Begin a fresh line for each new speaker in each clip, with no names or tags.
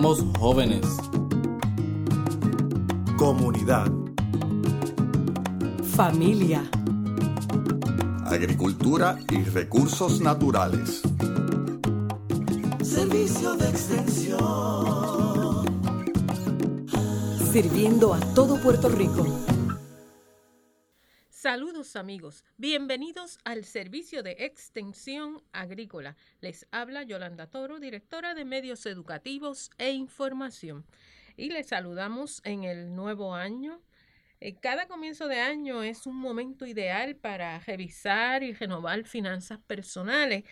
Somos jóvenes.
Comunidad.
Familia.
Agricultura y recursos naturales.
Servicio de extensión.
Sirviendo a todo Puerto Rico.
Amigos, bienvenidos al servicio de extensión agrícola. Les habla Yolanda Toro, directora de medios educativos e información. Y les saludamos en el nuevo año. Eh, cada comienzo de año es un momento ideal para revisar y renovar finanzas personales.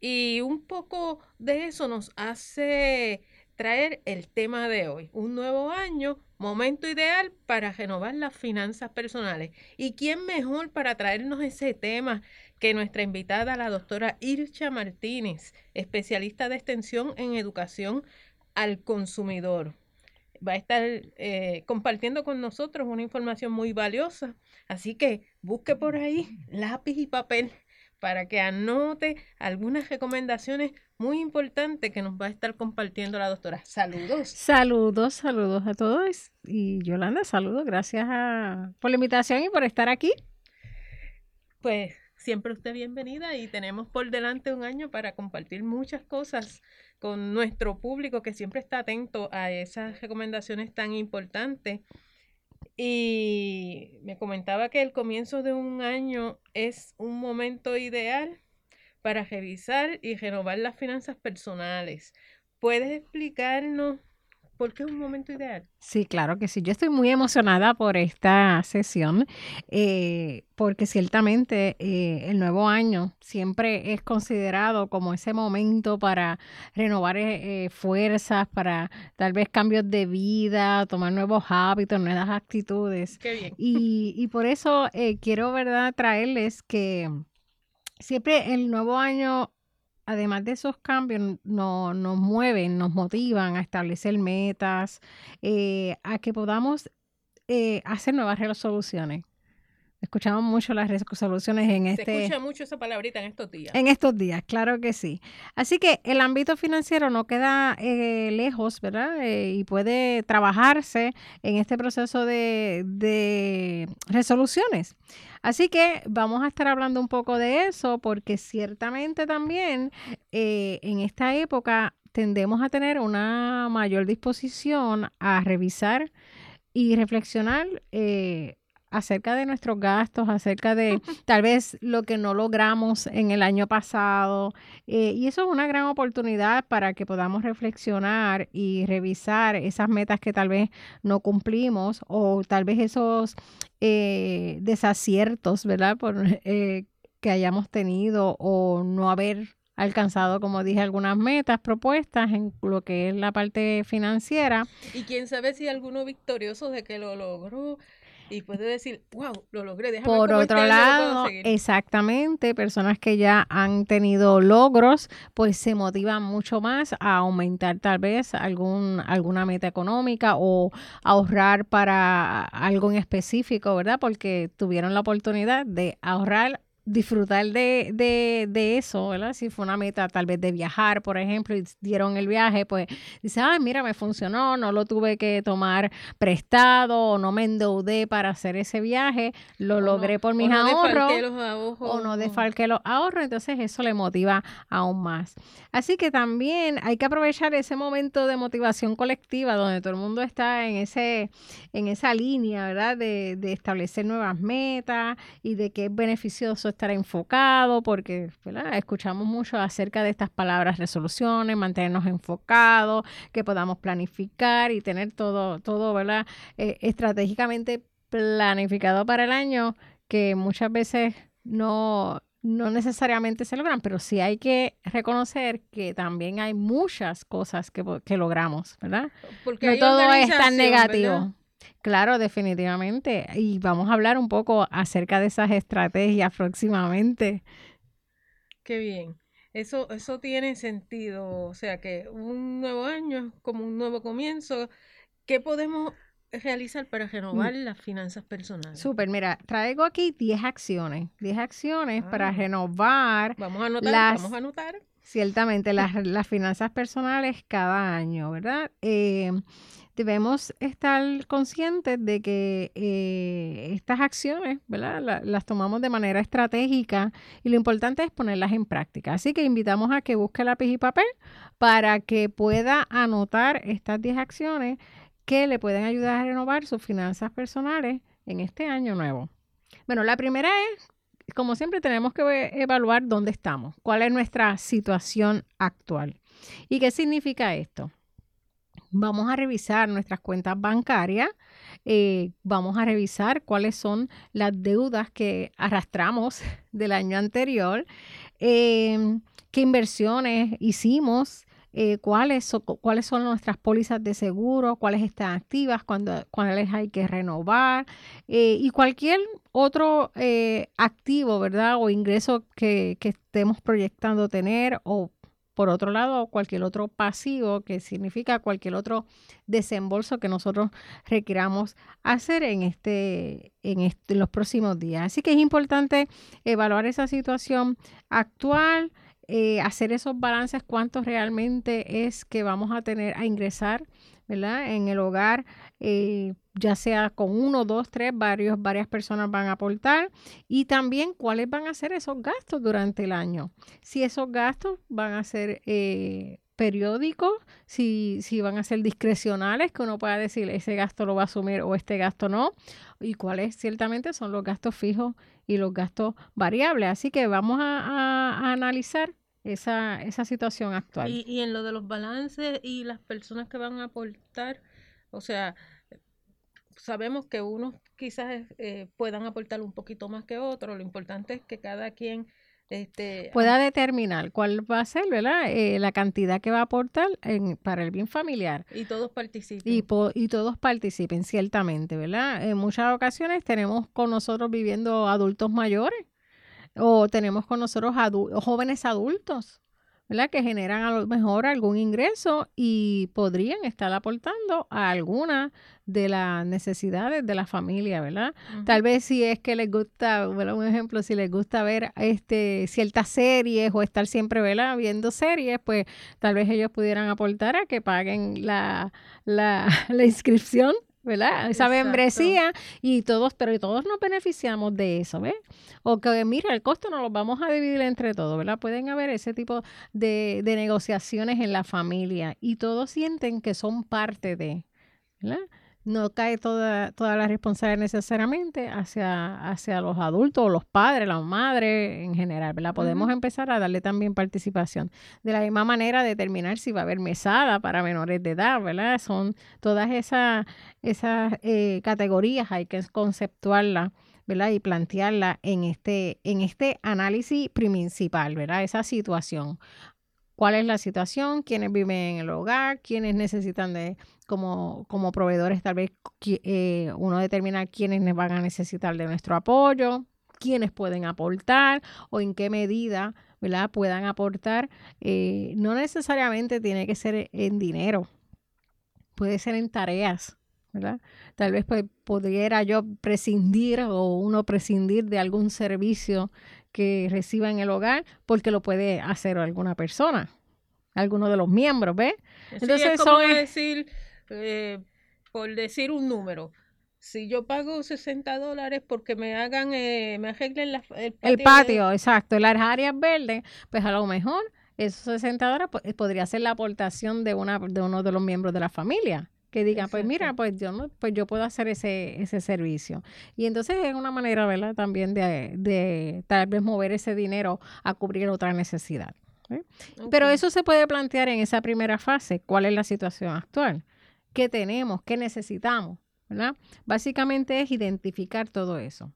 Y un poco de eso nos hace traer el tema de hoy. Un nuevo año, momento ideal para renovar las finanzas personales. ¿Y quién mejor para traernos ese tema que nuestra invitada, la doctora Ircha Martínez, especialista de extensión en educación al consumidor? Va a estar eh, compartiendo con nosotros una información muy valiosa. Así que busque por ahí lápiz y papel para que anote algunas recomendaciones muy importantes que nos va a estar compartiendo la doctora. Saludos.
Saludos, saludos a todos. Y Yolanda, saludos. Gracias por la invitación y por estar aquí.
Pues siempre usted bienvenida y tenemos por delante un año para compartir muchas cosas con nuestro público que siempre está atento a esas recomendaciones tan importantes y me comentaba que el comienzo de un año es un momento ideal para revisar y renovar las finanzas personales. ¿Puedes explicarnos ¿Por qué es un momento ideal?
Sí, claro que sí. Yo estoy muy emocionada por esta sesión eh, porque ciertamente eh, el nuevo año siempre es considerado como ese momento para renovar eh, fuerzas, para tal vez cambios de vida, tomar nuevos hábitos, nuevas actitudes.
Qué bien.
Y, y por eso quiero, ¿verdad?, traerles que siempre el nuevo año además de esos cambios, no, nos mueven, nos motivan a establecer metas, eh, a que podamos eh, hacer nuevas resoluciones. Escuchamos mucho las resoluciones en este...
Se escucha mucho esa palabrita en estos días.
En estos días, claro que sí. Así que el ámbito financiero no queda eh, lejos, ¿verdad? y puede trabajarse en este proceso de, de resoluciones. Así que vamos a estar hablando un poco de eso porque ciertamente también eh, en esta época tendemos a tener una mayor disposición a revisar y reflexionar eh, acerca de nuestros gastos, acerca de tal vez lo que no logramos en el año pasado. Eh, y eso es una gran oportunidad para que podamos reflexionar y revisar esas metas que tal vez no cumplimos o tal vez esos eh, desaciertos, ¿verdad? Eh, que hayamos tenido o no haber alcanzado, como dije, algunas metas propuestas en lo que es la parte financiera.
Y quién sabe si alguno victorioso de que lo logró y puede decir, wow, lo logré. Déjame
Por otro este lado, exactamente, personas que ya han tenido logros, pues se motivan mucho más a aumentar tal vez algún, alguna meta económica o ahorrar para algo en específico, ¿verdad? Porque tuvieron la oportunidad de ahorrar disfrutar de, de, de, eso, ¿verdad? Si fue una meta tal vez de viajar, por ejemplo, y dieron el viaje, pues dice, ay, mira, me funcionó, no lo tuve que tomar prestado o no me endeudé para hacer ese viaje, lo logré por mis ahorros, o no defalqué los ahorros, entonces eso le motiva aún más. Así que también hay que aprovechar ese momento de motivación colectiva donde todo el mundo está en, ese, en esa línea, ¿verdad? De, de establecer nuevas metas y de que es beneficioso estar enfocado, porque escuchamos mucho acerca de estas palabras resoluciones, mantenernos enfocados, que podamos planificar y tener todo, todo ¿verdad? Eh, estratégicamente planificado para el año, que muchas veces no, no necesariamente se logran, pero sí hay que reconocer que también hay muchas cosas que, que logramos, ¿verdad?
Porque
no todo es tan negativo. Claro, definitivamente. Y vamos a hablar un poco acerca de esas estrategias próximamente.
Qué bien. Eso, eso tiene sentido. O sea que un nuevo año es como un nuevo comienzo. ¿Qué podemos realizar para renovar mm. las finanzas personales?
Súper, mira, traigo aquí 10 acciones. 10 acciones para ah. renovar.
Vamos a anotar, vamos a anotar.
Ciertamente, las, las finanzas personales cada año, ¿verdad? Eh, debemos estar conscientes de que eh, estas acciones, ¿verdad? las tomamos de manera estratégica y lo importante es ponerlas en práctica. Así que invitamos a que busque lápiz y papel para que pueda anotar estas 10 acciones que le pueden ayudar a renovar sus finanzas personales en este año nuevo. Bueno, la primera es, como siempre, tenemos que evaluar dónde estamos, cuál es nuestra situación actual. ¿Y qué significa esto? Vamos a revisar nuestras cuentas bancarias, eh, vamos a revisar cuáles son las deudas que arrastramos del año anterior, em, qué inversiones hicimos, eh, cuáles, cuáles son nuestras pólizas de seguro, cuáles están activas, cuáles hay que renovar eh, y cualquier otro activo, ¿verdad? O ingreso que, que estemos proyectando tener o por otro lado, cualquier otro pasivo, que significa cualquier otro desembolso que nosotros requiramos hacer en, este, en, este, los próximos días. Así que es importante evaluar esa situación actual, eh, hacer esos balances, cuánto realmente es que vamos a tener a ingresar ¿verdad? En el hogar, eh, ya sea con uno, dos, tres, varios, varias personas van a aportar y también cuáles van a ser esos gastos durante el año. Si esos gastos van a ser eh, periódicos, si, si van a ser discrecionales, que uno pueda decir ese gasto lo va a asumir o este gasto no, y cuáles ciertamente son los gastos fijos y los gastos variables. Así que vamos a analizar esa, esa situación actual.
Y, y en lo de los balances y las personas que van a aportar, o sea, sabemos que unos quizás eh, puedan aportar un poquito más que otros, lo importante es que cada quien este,
pueda determinar cuál va a ser ¿verdad? Eh, la cantidad que va a aportar en, para el bien familiar.
Y todos participen.
Y, y todos participen, ciertamente, ¿verdad? En muchas ocasiones tenemos con nosotros viviendo adultos mayores o tenemos con nosotros jóvenes adultos, ¿verdad? Que generan a lo mejor algún ingreso y podrían estar aportando a alguna de las necesidades de la familia, ¿verdad? Tal vez si es que les gusta, bueno, un ejemplo, si les gusta ver este ciertas series o estar siempre, ¿verdad? Viendo series, pues tal vez ellos pudieran aportar a que paguen la, la, la inscripción ¿verdad? Esa membresía y todos, pero todos nos beneficiamos de eso, ¿ves? O que, mira, el costo nos lo vamos a dividir entre todos, ¿verdad? Pueden haber ese tipo de, de negociaciones en la familia y todos sienten que son parte de, ¿verdad? No cae toda, toda la responsabilidad necesariamente hacia, hacia los adultos, los padres, las madres en general, ¿verdad? Podemos empezar a darle también participación. De la misma manera, determinar si va a haber mesada para menores de edad, ¿verdad? Son todas esas, esas eh, categorías, hay que conceptuarlas. ¿verdad? Y plantearla en este, en este análisis principal, ¿verdad? Esa situación cuál es la situación, quiénes viven en el hogar, quiénes necesitan de, como, como proveedores, tal vez eh, uno determina quiénes van a necesitar de nuestro apoyo, quiénes pueden aportar o en qué medida ¿verdad? puedan aportar. Eh, no necesariamente tiene que ser en dinero, puede ser en tareas. ¿verdad? Tal vez pues, pudiera yo prescindir o uno prescindir de algún servicio que reciba en el hogar porque lo puede hacer alguna persona, alguno de los miembros, ¿ves?
Entonces es como decir, eh, por decir un número, si yo pago 60 dólares porque me hagan, eh, me arreglen el
patio. El patio, exacto, las áreas verdes, pues a lo mejor esos 60 dólares pues, podría ser la aportación de, una, de uno de los miembros de la familia que digan, pues mira, pues yo no, pues yo puedo hacer ese, ese servicio. Y entonces es una manera, ¿verdad? También de, de tal vez mover ese dinero a cubrir otra necesidad. Pero eso se puede plantear en esa primera fase, cuál es la situación actual, qué tenemos, qué necesitamos, ¿verdad? Básicamente es identificar todo eso.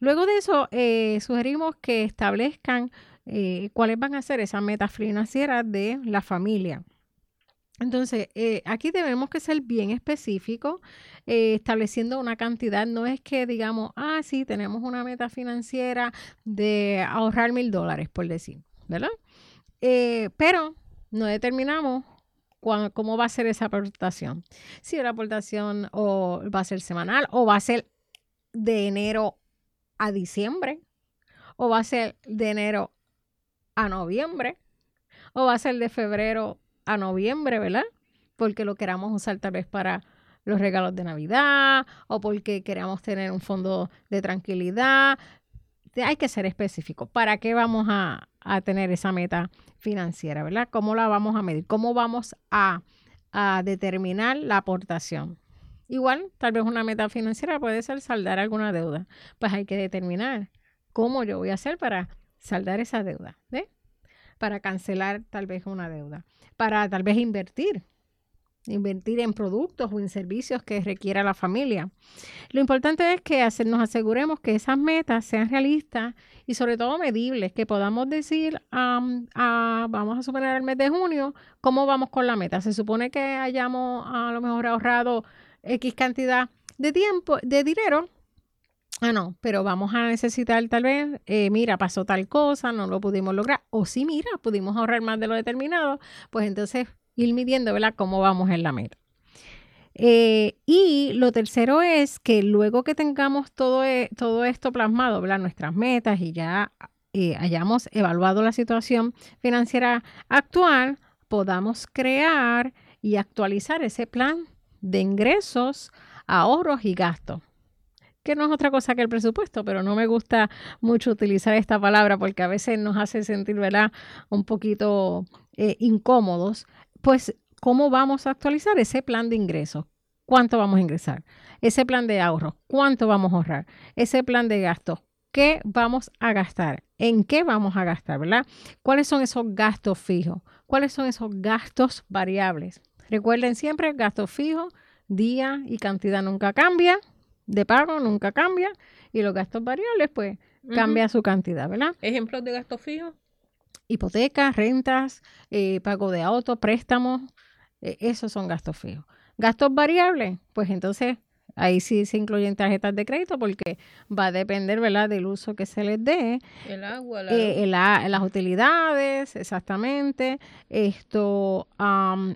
Luego de eso, eh, sugerimos que establezcan eh, cuáles van a ser esas metas financieras de la familia. Entonces, eh, aquí debemos que ser bien específicos, estableciendo una cantidad. No es que digamos, ah, sí, tenemos una meta financiera de ahorrar mil dólares, por decir, ¿verdad? Pero no determinamos cómo va a ser esa aportación. Si la aportación o va a ser semanal o va a ser de enero a diciembre o va a ser de enero a noviembre o va a ser de febrero a noviembre, ¿verdad? Porque lo queramos usar tal vez para los regalos de Navidad o porque queramos tener un fondo de tranquilidad. Hay que ser específico. ¿Para qué vamos a, a tener esa meta financiera, verdad? ¿Cómo la vamos a medir? ¿Cómo vamos a, a determinar la aportación? Igual, tal vez una meta financiera puede ser saldar alguna deuda. Pues hay que determinar cómo yo voy a hacer para saldar esa deuda, ¿ve? Para cancelar tal vez una deuda, para tal vez invertir, invertir en productos o en servicios que requiera la familia. Lo importante es que nos aseguremos que esas metas sean realistas y sobre todo medibles, que podamos decir, vamos a suponer el mes de junio, cómo vamos con la meta. Se supone que hayamos a lo mejor ahorrado X cantidad de tiempo, de dinero. Ah, no, pero vamos a necesitar tal vez, eh, mira, pasó tal cosa, no lo pudimos lograr. O si, mira, pudimos ahorrar más de lo determinado, pues entonces ir midiendo, ¿verdad?, cómo vamos en la meta. Eh, y lo tercero es que luego que tengamos todo, e, todo esto plasmado, ¿verdad? nuestras metas y ya eh, hayamos evaluado la situación financiera actual, podamos crear y actualizar ese plan de ingresos, ahorros y gastos que no es otra cosa que el presupuesto, pero no me gusta mucho utilizar esta palabra porque a veces nos hace sentir, ¿verdad?, un poquito eh, incómodos. Pues, ¿cómo vamos a actualizar ese plan de ingresos? ¿Cuánto vamos a ingresar? Ese plan de ahorros, ¿cuánto vamos a ahorrar? Ese plan de gastos, ¿qué vamos a gastar? ¿En qué vamos a gastar, verdad? ¿Cuáles son esos gastos fijos? ¿Cuáles son esos gastos variables? Recuerden siempre, gasto fijo, día y cantidad nunca cambia, de pago nunca cambia, y los gastos variables, pues, cambia su cantidad, ¿verdad?
¿Ejemplos de gastos fijos?
Hipotecas, rentas, eh, pago de auto, préstamos, eh, esos son gastos fijos. Gastos variables, pues entonces Ahí sí se incluyen tarjetas de crédito porque va a depender, ¿verdad?, del uso que se les dé.
El agua,
eh, las utilidades, exactamente. Esto,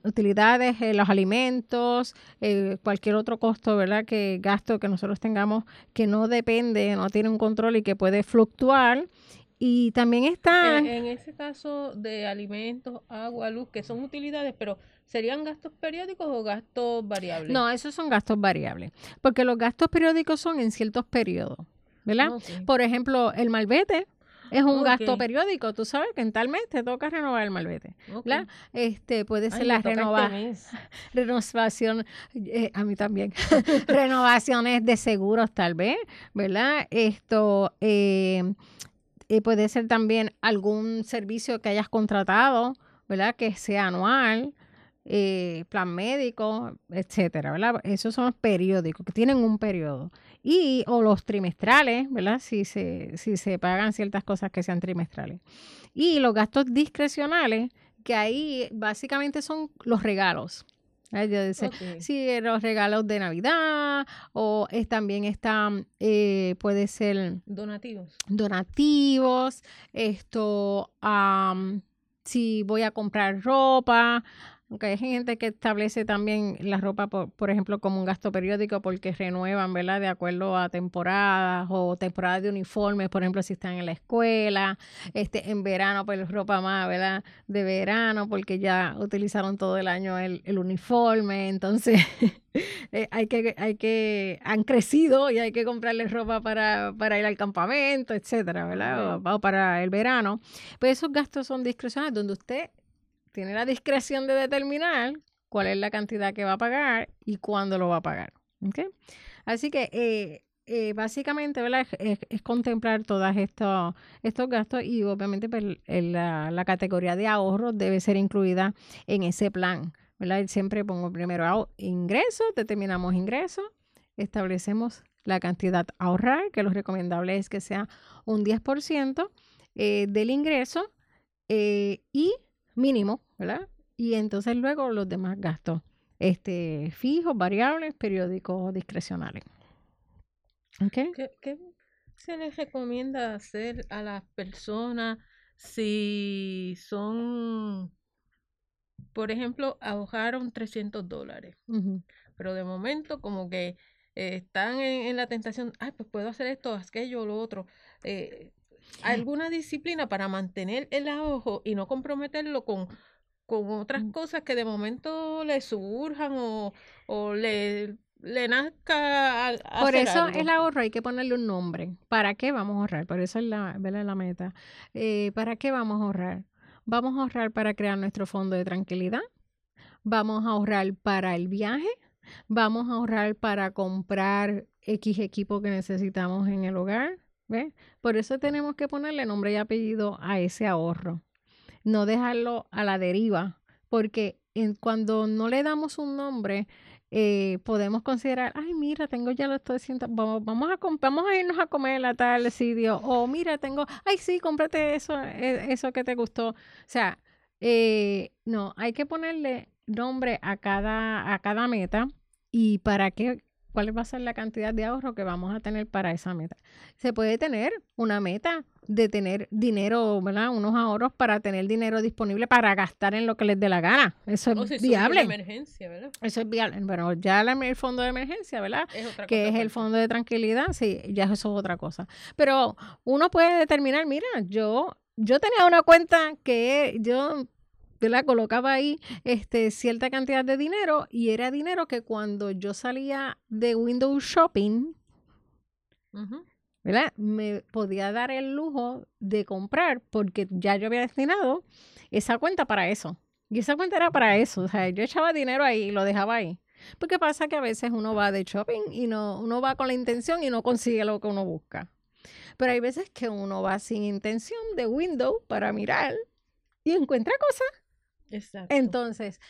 utilidades, eh, los alimentos, eh, cualquier otro costo, ¿verdad?, que gasto que nosotros tengamos que no depende, no tiene un control y que puede fluctuar. Y también está...
en ese caso de alimentos, agua, luz, que son utilidades, pero ¿Serían gastos periódicos o gastos variables?
No, esos son gastos variables, porque los gastos periódicos son en ciertos periodos, ¿verdad? Por ejemplo, el malvete es un gasto periódico. Tú sabes que en tal mes te toca renovar el malvete. ¿verdad? Este puede ser la este renovación, eh, a mí también, renovaciones de seguros tal vez, ¿verdad? Esto eh, eh, puede ser también algún servicio que hayas contratado, ¿verdad? Que sea anual. Eh, plan médico, etcétera, ¿verdad? Esos son los periódicos que tienen un periodo. Y, o los trimestrales, ¿verdad? Si se, si se pagan ciertas cosas que sean trimestrales. Y los gastos discrecionales, que ahí básicamente son los regalos. Sí, los regalos de Navidad o es, también están, eh, puede ser...
Donativos.
Donativos, esto, si voy a comprar ropa, aunque hay gente que establece también la ropa, por, por, ejemplo, como un gasto periódico porque renuevan, ¿verdad? De acuerdo a temporadas o temporadas de uniformes, por ejemplo, si están en la escuela, este, en verano, pues ropa más, ¿verdad? De verano porque ya utilizaron todo el año el, el uniforme, entonces eh, hay que, hay que, han crecido y hay que comprarles ropa para, para ir al campamento, etcétera, ¿verdad? O, o para el verano. Pues esos gastos son discrecionales donde usted tiene la discreción de determinar cuál es la cantidad que va a pagar y cuándo lo va a pagar. Así que eh, eh, básicamente. Es, contemplar todos estos, estos gastos y obviamente pues, la, categoría de ahorro debe ser incluida en ese plan. ¿verdad? Siempre pongo primero ingresos, determinamos ingresos, establecemos la cantidad a ahorrar, que lo recomendable es que sea un 10% eh, del ingreso y mínimo, ¿verdad? Y entonces luego los demás gastos este, fijos, variables, periódicos, discrecionales.
¿Qué, se les recomienda hacer a las personas si son, por ejemplo, ahorraron 300 dólares, pero de momento como que eh, están en, la tentación, ay, pues puedo hacer esto, aquello, lo otro. Eh, alguna disciplina para mantener el ahorro y no comprometerlo con, con otras
Mm.
cosas que de momento le surjan o, o le, le nazca a, a
Por eso
algo.
el ahorro hay que ponerle un nombre. ¿Para qué vamos a ahorrar? Por eso es la, la meta. Eh, ¿Para qué vamos a ahorrar? Vamos a ahorrar para crear nuestro fondo de tranquilidad. Vamos a ahorrar para el viaje. Vamos a ahorrar para comprar X equipo que necesitamos en el hogar. ¿Ves? Por eso tenemos que ponerle nombre y apellido a ese ahorro. No dejarlo a la deriva. Porque en- cuando no le damos un nombre, eh, podemos considerar, ay, mira, tengo ya los 300, vamos, vamos, a, vamos a irnos a comer a tal sitio, o mira, tengo, ay, sí, cómprate eso, eh, eso que te gustó. O sea, eh, no, hay que ponerle nombre a cada, a cada meta y para qué, cuál va a ser la cantidad de ahorro que vamos a tener para esa meta. Se puede tener una meta de tener dinero, ¿verdad? Unos ahorros para tener dinero disponible para gastar en lo que les dé la gana. Eso
o
es
si surge una
viable.
emergencia, ¿verdad?
Eso es viable. Bueno, ya el fondo de emergencia, ¿verdad?
Es otra
Que
cosa
es el fondo de tranquilidad, sí, ya eso es otra cosa. Pero uno puede determinar, mira, yo, yo tenía una cuenta que yo la colocaba ahí este, cierta cantidad de dinero y era dinero que cuando yo salía de Windows Shopping. ¿verdad? Me podía dar el lujo de comprar porque ya yo había destinado esa cuenta para eso. Y esa cuenta era para eso. O sea, yo echaba dinero ahí y lo dejaba ahí. Porque pasa que a veces uno va de shopping y no, uno va con la intención y no consigue lo que uno busca. Pero hay veces que uno va sin intención de window para mirar y encuentra cosas. Entonces,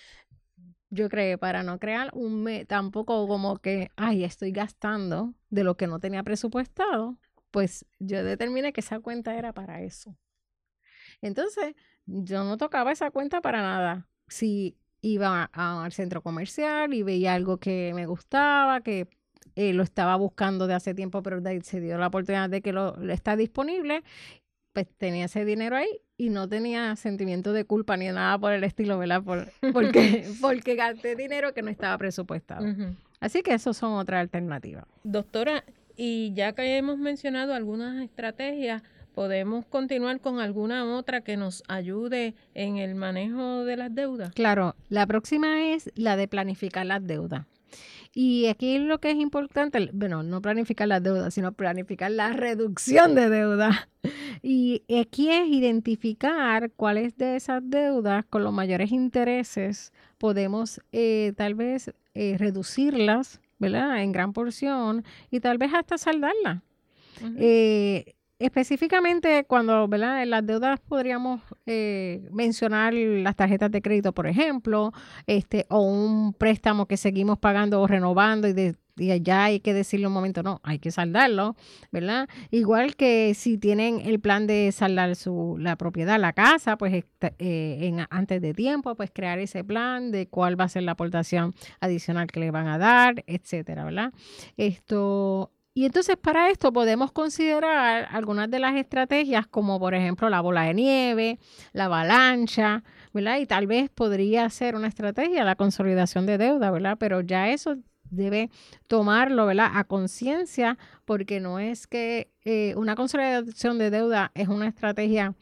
yo creo para no crear un me tampoco como que, ay, estoy gastando de lo que no tenía presupuestado, pues yo determiné que esa cuenta era para eso. Entonces, yo no tocaba esa cuenta para nada. Si iba al centro comercial y veía algo que me gustaba, que eh, lo estaba buscando de hace tiempo, pero se dio la oportunidad de que lo, lo está disponible, pues tenía ese dinero ahí y no tenía sentimiento de culpa ni nada por el estilo, ¿verdad? Por, porque, porque gasté dinero que no estaba presupuestado. Así que esos son otras alternativas.
Doctora, y ya que hemos mencionado algunas estrategias, ¿podemos continuar con alguna otra que nos ayude en el manejo de las deudas?
Claro, la próxima es la de planificar las deudas. Y aquí lo que es importante, bueno, no planificar las deudas, sino planificar la reducción de deuda. Y aquí es identificar cuáles de esas deudas con los mayores intereses podemos eh, tal vez eh, reducirlas, ¿verdad? En gran porción y tal vez hasta saldarlas. Eh, específicamente cuando, ¿verdad? En las deudas podríamos eh, mencionar las tarjetas de crédito, por ejemplo, este, o un préstamo que seguimos pagando o renovando y de y ya hay que decirle un momento, no, hay que saldarlo, ¿verdad? Igual que si tienen el plan de saldar su, la propiedad, la casa, pues este, eh, en, antes de tiempo, pues crear ese plan de cuál va a ser la aportación adicional que le van a dar, etcétera, ¿verdad? Esto, y entonces para esto podemos considerar algunas de las estrategias como por ejemplo la bola de nieve, la avalancha, ¿verdad? Y tal vez podría ser una estrategia la consolidación de deuda, ¿verdad? Pero ya eso debe tomarlo, ¿verdad? A conciencia porque no es que eh, una consolidación de deuda es una estrategia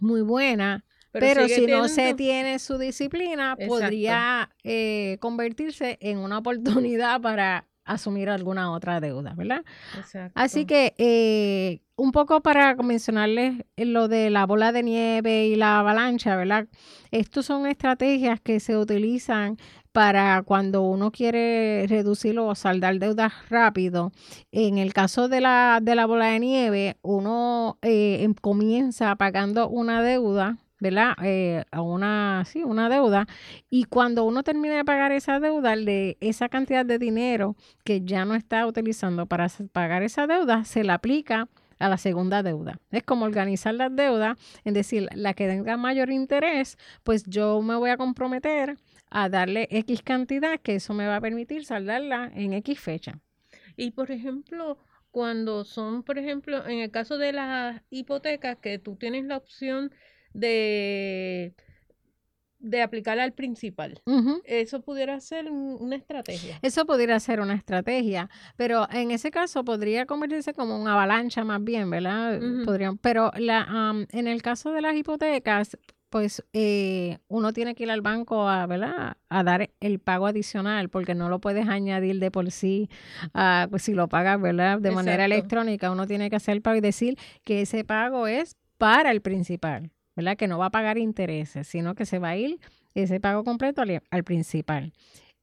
muy buena, pero, si no se tiene su disciplina,
Exacto.
podría eh, convertirse en una oportunidad para asumir alguna otra deuda, ¿verdad?
Exacto.
Así que eh, un poco para mencionarles lo de la bola de nieve y la avalancha, ¿verdad? Estos son estrategias que se utilizan para cuando uno quiere reducir o saldar deudas rápido. En el caso de la, de la bola de nieve, uno eh, em- comienza pagando una deuda, ¿verdad? Eh, a una, sí, una deuda. Y cuando uno termina de pagar esa deuda, de esa cantidad de dinero que ya no está utilizando para pagar esa deuda, se le aplica a la segunda deuda. Es como organizar las deudas, es decir, la que tenga mayor interés, pues yo me voy a comprometer a darle X cantidad, que eso me va a permitir saldarla en X fecha.
Y por ejemplo, cuando son, por ejemplo, en el caso de las hipotecas, que tú tienes la opción de de aplicar al principal. Eso pudiera ser una estrategia.
Eso pudiera ser una estrategia, pero en ese caso podría convertirse como una avalancha más bien, ¿verdad? pero la, en el caso de las hipotecas, pues eh, uno tiene que ir al banco a, ¿verdad? a dar el pago adicional porque no lo puedes añadir de por sí, uh, pues si lo pagas ¿verdad? de manera electrónica, uno tiene que hacer el pago y decir que ese pago es para el principal. ¿Verdad? Que no va a pagar intereses, sino que se va a ir ese pago completo al, principal.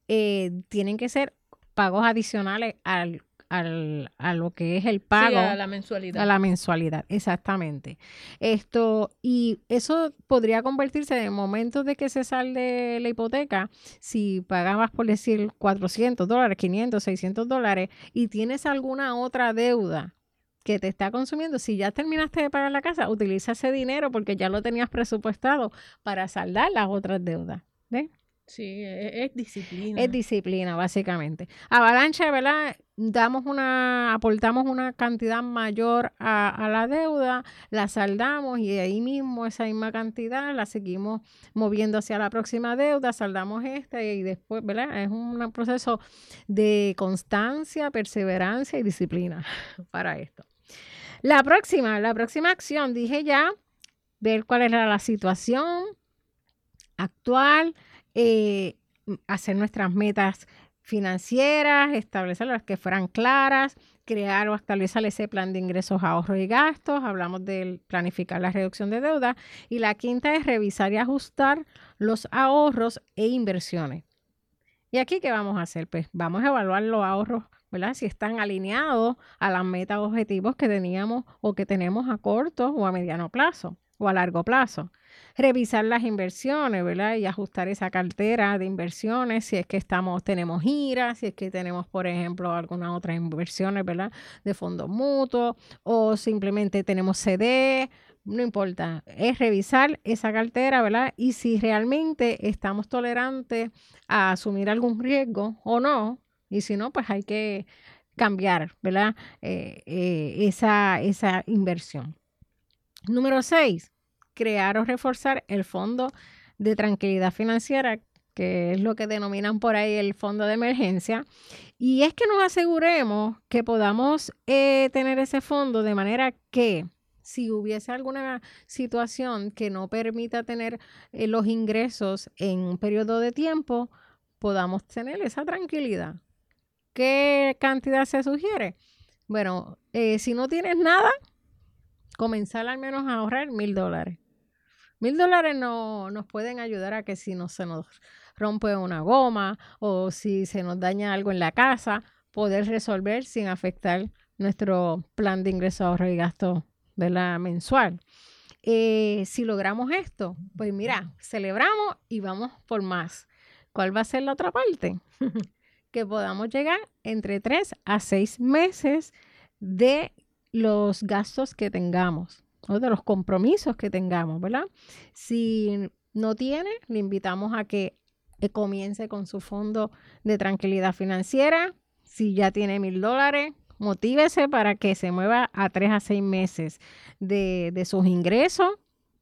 Eh, tienen que ser pagos adicionales al, al, a lo que es el pago.
a la mensualidad.
A la mensualidad, exactamente. Esto, y eso podría convertirse en el momento de que se sale la hipoteca, si pagabas, por decir, 400 dólares, 500, 600 dólares, y tienes alguna otra deuda que te está consumiendo, si ya terminaste de pagar la casa, utiliza ese dinero porque ya lo tenías presupuestado para saldar las otras deudas. ¿Ves?
Sí, e, es, disciplina.
Es disciplina, básicamente. Avalancha, ¿verdad? Damos una, aportamos una cantidad mayor a, a, la deuda, la saldamos y ahí mismo esa misma cantidad la seguimos moviendo hacia la próxima deuda, saldamos esta y después, ¿verdad? Es un proceso de constancia, perseverancia y disciplina para esto. La próxima, la próxima acción, dije ya, ver cuál era la situación actual, eh, hacer nuestras metas financieras, establecer las que fueran claras, crear o establecer ese plan de ingresos, ahorros y gastos. Hablamos de planificar la reducción de deuda. Y la quinta es revisar y ajustar los ahorros e inversiones. ¿Y aquí qué vamos a hacer? Pues vamos a evaluar los ahorros ¿verdad? Si están alineados a las metas objetivos que teníamos o que tenemos a corto o a mediano plazo o a largo plazo. Revisar las inversiones, ¿verdad? Y ajustar esa cartera de inversiones, si es que estamos, tenemos giras, si es que tenemos, por ejemplo, algunas otras inversiones, ¿verdad? De fondos mutuos o simplemente tenemos CD, no importa, es revisar esa cartera, ¿verdad? Y si realmente estamos tolerantes a asumir algún riesgo o no, y si no, pues hay que cambiar, ¿verdad? Eh, eh, esa, esa inversión. Número seis, crear o reforzar el fondo de tranquilidad financiera, que es lo que denominan por ahí el fondo de emergencia. Y es que nos aseguremos que podamos eh, tener ese fondo de manera que si hubiese alguna situación que no permita tener los ingresos en un periodo de tiempo, podamos tener esa tranquilidad. ¿Qué cantidad se sugiere? Bueno, eh, si no tienes nada, comenzar al menos a ahorrar mil dólares. Mil dólares no, nos pueden ayudar a que si no se nos rompe una goma o si se nos daña algo en la casa, poder resolver sin afectar nuestro plan de ingreso, ahorro y gasto la mensual. Eh, si logramos esto, pues mira, celebramos y vamos por más. ¿Cuál va a ser la otra parte? que podamos llegar entre tres a seis meses de los gastos que tengamos o de los compromisos que tengamos, ¿verdad? Si no tiene, le invitamos a que comience con su fondo de tranquilidad financiera. Si ya tiene mil dólares, motívese para que se mueva a tres a seis meses de, de sus ingresos,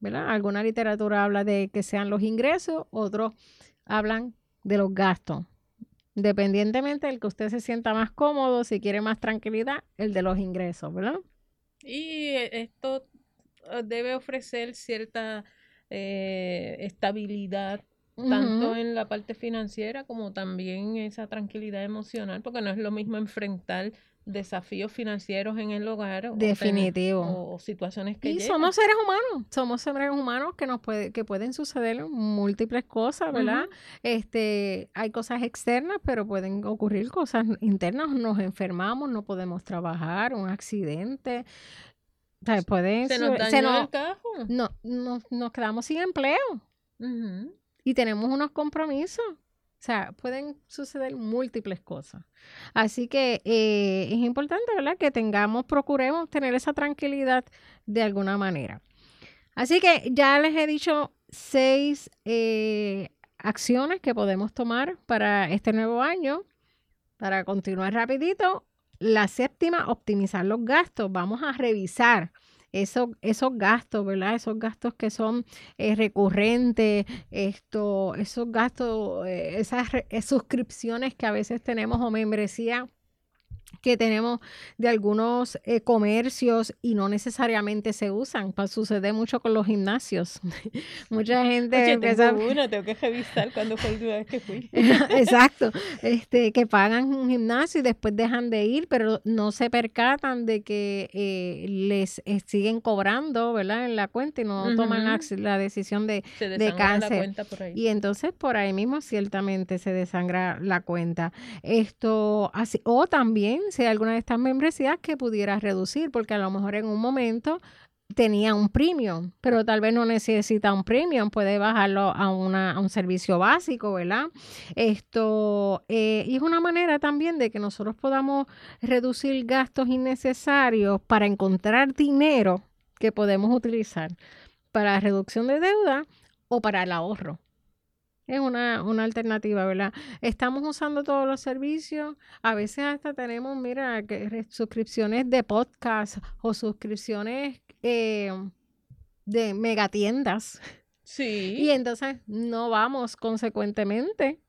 ¿verdad? Alguna literatura habla de que sean los ingresos, otros hablan de los gastos. Independientemente del que usted se sienta más cómodo, si quiere más tranquilidad, el de los ingresos, ¿verdad?
Y eh, esto eh, debe ofrecer cierta eh, estabilidad tanto en la parte financiera como también esa tranquilidad emocional, porque no es lo mismo enfrentar desafíos financieros en el hogar
definitivo.
o, situaciones que
y somos seres humanos somos seres humanos que nos puede que pueden suceder múltiples cosas verdad este hay cosas externas pero pueden ocurrir cosas internas. Nos enfermamos no podemos trabajar un accidente. Pueden
se nos dañó el cajo.
no, nos quedamos sin empleo. Y tenemos unos compromisos o sea, pueden suceder múltiples cosas. Así que eh, es importante, ¿verdad? Que tengamos, procuremos tener esa tranquilidad de alguna manera. Así que ya les he dicho seis eh, acciones que podemos tomar para este nuevo año. Para continuar rapidito, la séptima, optimizar los gastos. Vamos a revisar esos, esos gastos, ¿verdad? Esos gastos que son eh, recurrentes, esto, esos gastos, eh, esas suscripciones que a veces tenemos o membresía que tenemos de algunos eh, comercios y no necesariamente se usan. Sucede mucho con los gimnasios. Mucha gente
Oye, tengo una, tengo que revisar cuándo fue la última vez que fui.
Exacto, este, que pagan un gimnasio y después dejan de ir, pero no se percatan de que eh, les eh, siguen cobrando, ¿verdad? En la cuenta y no toman la decisión de, de cáncer. Y entonces por ahí mismo ciertamente se desangra la cuenta. Esto así, o también si alguna de estas membresías que pudiera reducir, porque a lo mejor en un momento tenía un premium, pero tal vez no necesita un premium, puede bajarlo a, una, a un servicio básico, ¿verdad? Esto, eh, y es una manera también de que nosotros podamos reducir gastos innecesarios para encontrar dinero que podemos utilizar para reducción de deuda o para el ahorro. Es una, una, alternativa, ¿verdad? Estamos usando todos los servicios. A veces hasta tenemos, mira, que suscripciones de podcast o suscripciones eh, de megatiendas.
Sí.
Y entonces no vamos consecuentemente.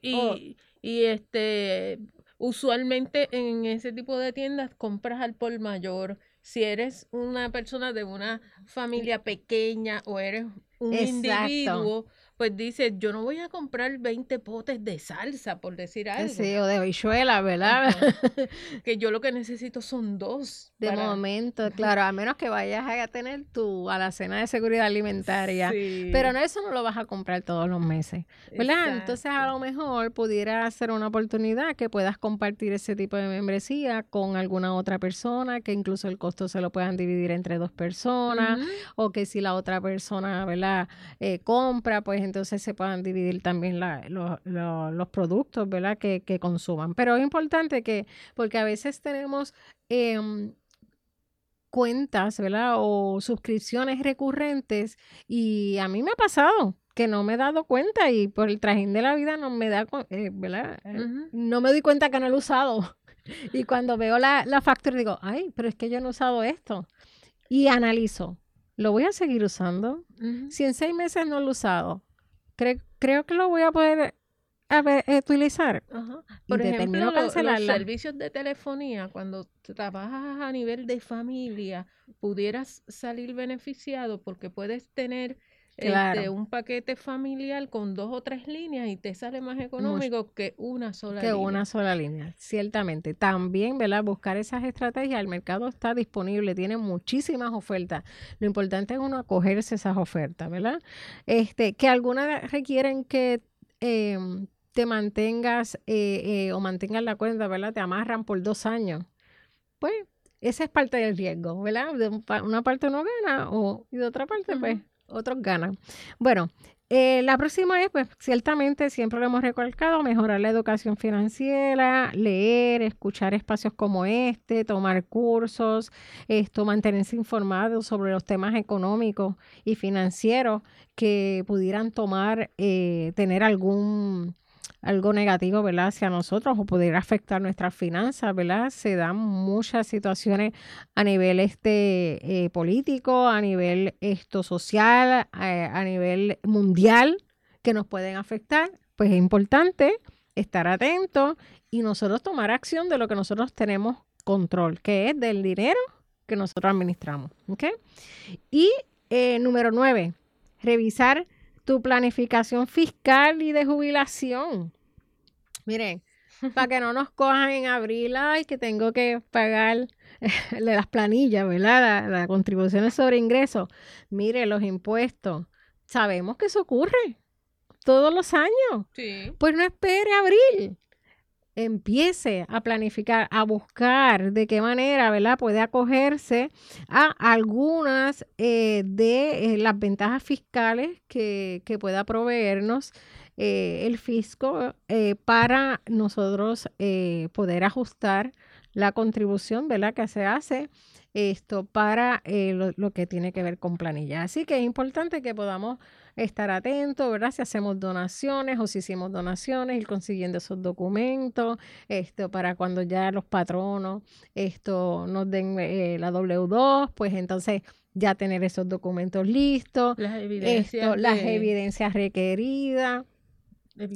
Y, y este, usualmente en ese tipo de tiendas compras al por mayor. Si eres una persona de una familia pequeña o eres un individuo pues dice, yo no voy a comprar 20 potes de salsa, por decir algo.
Sí, o de habichuela, ¿verdad?
que yo lo que necesito son dos.
De momento, claro, a menos que vayas a tener tu cena de seguridad alimentaria. Pero no, eso no lo vas a comprar todos los meses, ¿verdad? Entonces a lo mejor pudiera ser una oportunidad que puedas compartir ese tipo de membresía con alguna otra persona, que incluso el costo se lo puedan dividir entre dos personas, o que si la otra persona, ¿verdad? Eh, compra, pues entonces se puedan dividir también los productos, ¿verdad? Que, consuman. Pero es importante que, porque a veces tenemos em, cuentas, ¿verdad? O suscripciones recurrentes y a mí me ha pasado que no me he dado cuenta y por el trajín de la vida no me da, eh, ¿verdad? Eh, no me doy cuenta que no lo he usado. Y cuando veo la, la factura digo, ay, pero es que yo no he usado esto. Y analizo, ¿lo voy a seguir usando? Si en seis meses no lo he usado, creo que lo voy a poder utilizar.
Por ejemplo, los, servicios de telefonía, cuando trabajas a nivel de familia, pudieras salir beneficiado porque puedes tener este, un paquete familiar con dos o tres líneas y te sale más económico que una sola
que una sola línea, ciertamente. También, ¿verdad? Buscar esas estrategias. El mercado está disponible, tiene muchísimas ofertas. Lo importante es uno acogerse a esas ofertas, ¿verdad? Este, que algunas requieren que em, te mantengas eh, eh, o mantengas la cuenta, ¿verdad? Te amarran por dos años. Pues esa es parte del riesgo, ¿verdad? De una parte uno gana o, y de otra parte, pues otros ganan. Bueno, eh, la próxima es, pues, ciertamente, siempre lo hemos recalcado, mejorar la educación financiera, leer, escuchar espacios como este, tomar cursos, esto, mantenerse informados sobre los temas económicos y financieros que pudieran tomar, eh, tener algún algo negativo, ¿verdad? Hacia nosotros o pudiera afectar nuestras finanzas, ¿verdad? Se dan muchas situaciones a nivel este eh, político, a nivel esto social, a nivel mundial que nos pueden afectar. Pues es importante estar atentos y nosotros tomar acción de lo que nosotros tenemos control, que es del dinero que nosotros administramos. ¿ok? Y eh, número nueve, revisar tu planificación fiscal y de jubilación. Miren, para que no nos cojan en abril, ay, que tengo que pagar las planillas, ¿verdad? Las contribuciones sobre ingresos. Mire, los impuestos. Sabemos que eso ocurre todos los años.
Sí.
Pues no espere abril empiece a planificar, a buscar de qué manera, ¿verdad? Puede acogerse a algunas eh, de eh, las ventajas fiscales que, que pueda proveernos eh, el fisco para nosotros poder ajustar la contribución ¿verdad? que se hace esto para lo, lo, que tiene que ver con planilla. Así que es importante que podamos estar atentos, ¿verdad? Si hacemos donaciones o si hicimos donaciones, ir consiguiendo esos documentos, esto para cuando ya los patronos esto nos den eh, la W2, pues entonces ya tener esos documentos listos, las evidencias, las evidencias requeridas.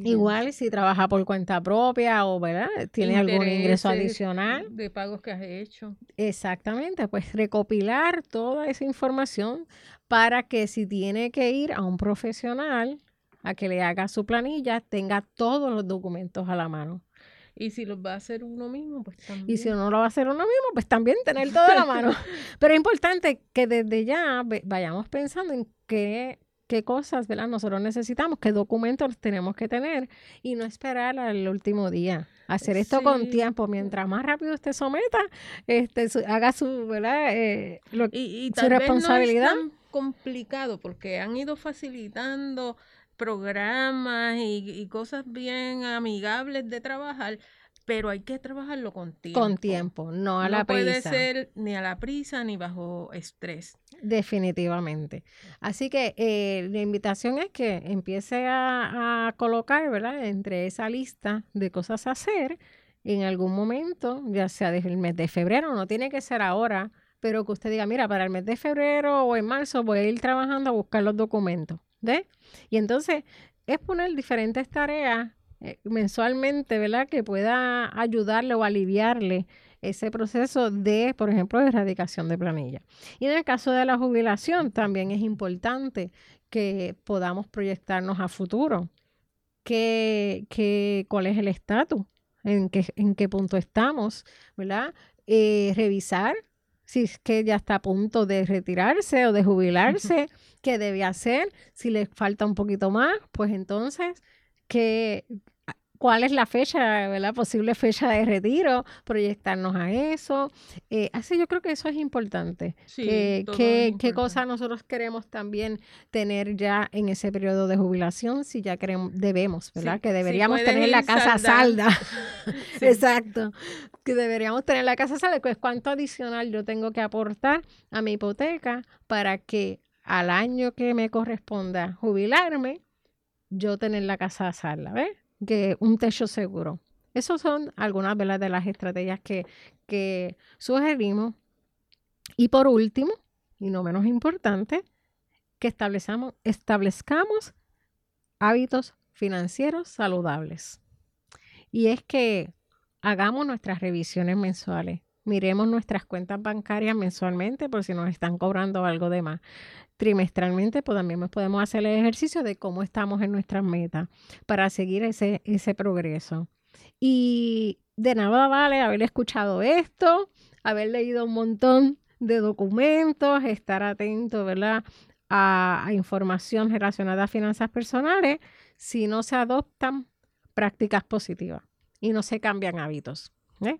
Igual si trabaja por cuenta propia o ¿verdad? tiene algún ingreso adicional.
De pagos que has hecho.
Exactamente, pues recopilar toda esa información para que si tiene que ir a un profesional a que le haga su planilla, tenga todos los documentos a la mano.
Y si los va a hacer uno mismo, pues también.
Y si no lo va a hacer uno mismo, pues también tener todo a la mano. Pero es importante que desde ya vayamos pensando en qué qué cosas, ¿verdad? Nosotros necesitamos, qué documentos tenemos que tener y no esperar al último día. Hacer esto con tiempo, mientras más rápido usted someta, este, haga su, ¿verdad? Eh,
y, su responsabilidad. no complicado porque han ido facilitando programas y, y cosas bien amigables de trabajar, pero hay que trabajarlo con tiempo.
Con tiempo, no a la prisa.
No puede ser ni a la prisa ni bajo estrés.
Definitivamente. Así que eh, la invitación es que empiece a, colocar, ¿verdad? Entre esa lista de cosas a hacer en algún momento, ya sea desde el mes de febrero, no tiene que ser ahora, pero que usted diga, mira, para el mes de febrero o en marzo voy a ir trabajando a buscar los documentos. ¿Ve? Y entonces es poner diferentes tareas eh, mensualmente, ¿verdad? Que pueda ayudarle o aliviarle ese proceso de, por ejemplo, de erradicación de planilla. Y en el caso de la jubilación, también es importante que podamos proyectarnos a futuro. ¿Qué, qué, cuál es el estatus? ¿En qué, ¿En qué punto estamos? ¿Verdad? Eh, revisar si es que ya está a punto de retirarse o de jubilarse, qué debe hacer, si le falta un poquito más, pues entonces que cuál es la fecha, la posible fecha de retiro, proyectarnos a eso. Eh, así yo creo que eso es importante. ¿Qué cosas nosotros queremos también tener ya en ese periodo de jubilación? Si ya queremos, debemos, ¿verdad? que deberíamos tener la casa salda. Exacto. Que deberíamos tener la casa salda. Pues cuánto adicional yo tengo que aportar a mi hipoteca para que al año que me corresponda jubilarme, yo tener la casa salda, ¿ves? Que un techo seguro. Esas son algunas de las estrategias que, que sugerimos. Y por último, y no menos importante, que establezcamos hábitos financieros saludables. Y es que hagamos nuestras revisiones mensuales. Miremos nuestras cuentas bancarias mensualmente por si nos están cobrando algo de más trimestralmente, pues también podemos hacer el ejercicio de cómo estamos en nuestras metas para seguir ese, ese progreso. Y de nada vale haber escuchado esto, haber leído un montón de documentos, estar atento, ¿verdad? A, información relacionada a finanzas personales si no se adoptan prácticas positivas y no se cambian hábitos. ¿eh?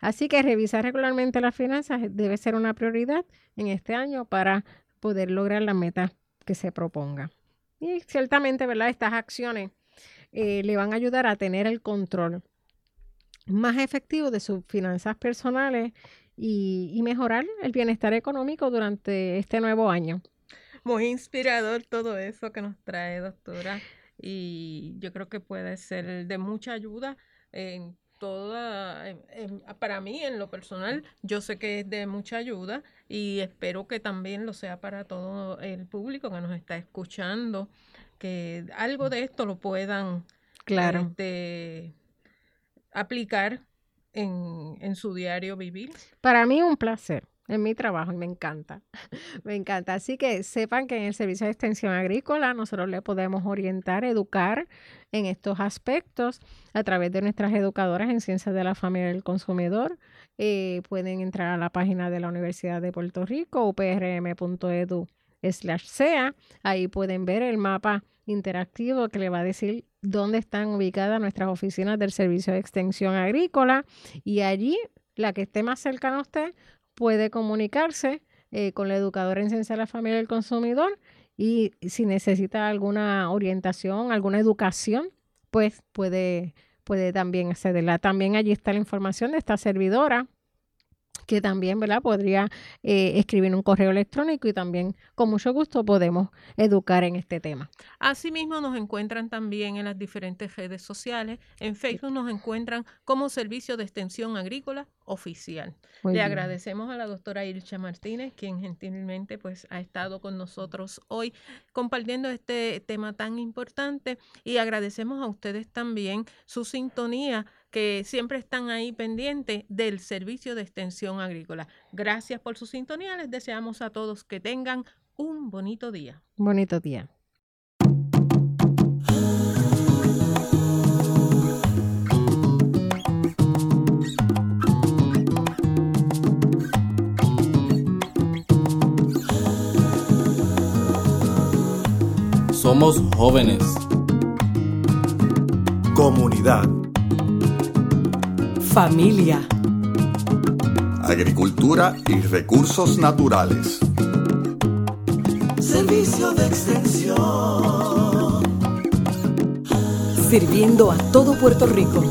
Así que revisar regularmente las finanzas debe ser una prioridad en este año para poder lograr la meta que se proponga. Y ciertamente, ¿verdad? Estas acciones eh, le van a ayudar a tener el control más efectivo de sus finanzas personales y, y mejorar el bienestar económico durante este nuevo año.
Muy inspirador todo eso que nos trae, doctora. Y yo creo que puede ser de mucha ayuda en toda, para mí en lo personal, yo sé que es de mucha ayuda y espero que también lo sea para todo el público que nos está escuchando, que algo de esto lo puedan
claro.
Este, aplicar en, en su diario vivir.
Para mí un placer en mi trabajo y me encanta. me encanta. Así que sepan que en el Servicio de Extensión Agrícola nosotros le podemos orientar, educar en estos aspectos a través de nuestras educadoras en Ciencias de la Familia del Consumidor. Eh, pueden entrar a la página de la Universidad de Puerto Rico, uprm.edu slash sea. Ahí pueden ver el mapa interactivo que le va a decir dónde están ubicadas nuestras oficinas del Servicio de Extensión Agrícola y allí la que esté más cercana a usted puede comunicarse eh, con la educadora en ciencia de la familia del consumidor y si necesita alguna orientación, alguna educación, pues puede, puede también accederla. También allí está la información de esta servidora que también, ¿verdad? Podría eh, escribir un correo electrónico y también con mucho gusto podemos educar en este tema.
Asimismo, nos encuentran también en las diferentes redes sociales. En Facebook nos encuentran como Servicio de Extensión Agrícola Oficial. Le agradecemos a la doctora Ilcha Martínez, quien gentilmente pues, ha estado con nosotros hoy compartiendo este tema tan importante y agradecemos a ustedes también su sintonía que siempre están ahí pendientes del servicio de extensión agrícola. Gracias por su sintonía. Les deseamos a todos que tengan un bonito día.
Bonito día.
Somos jóvenes.
Comunidad
familia,
agricultura y recursos naturales.
Servicio de extensión.
Sirviendo a todo Puerto Rico.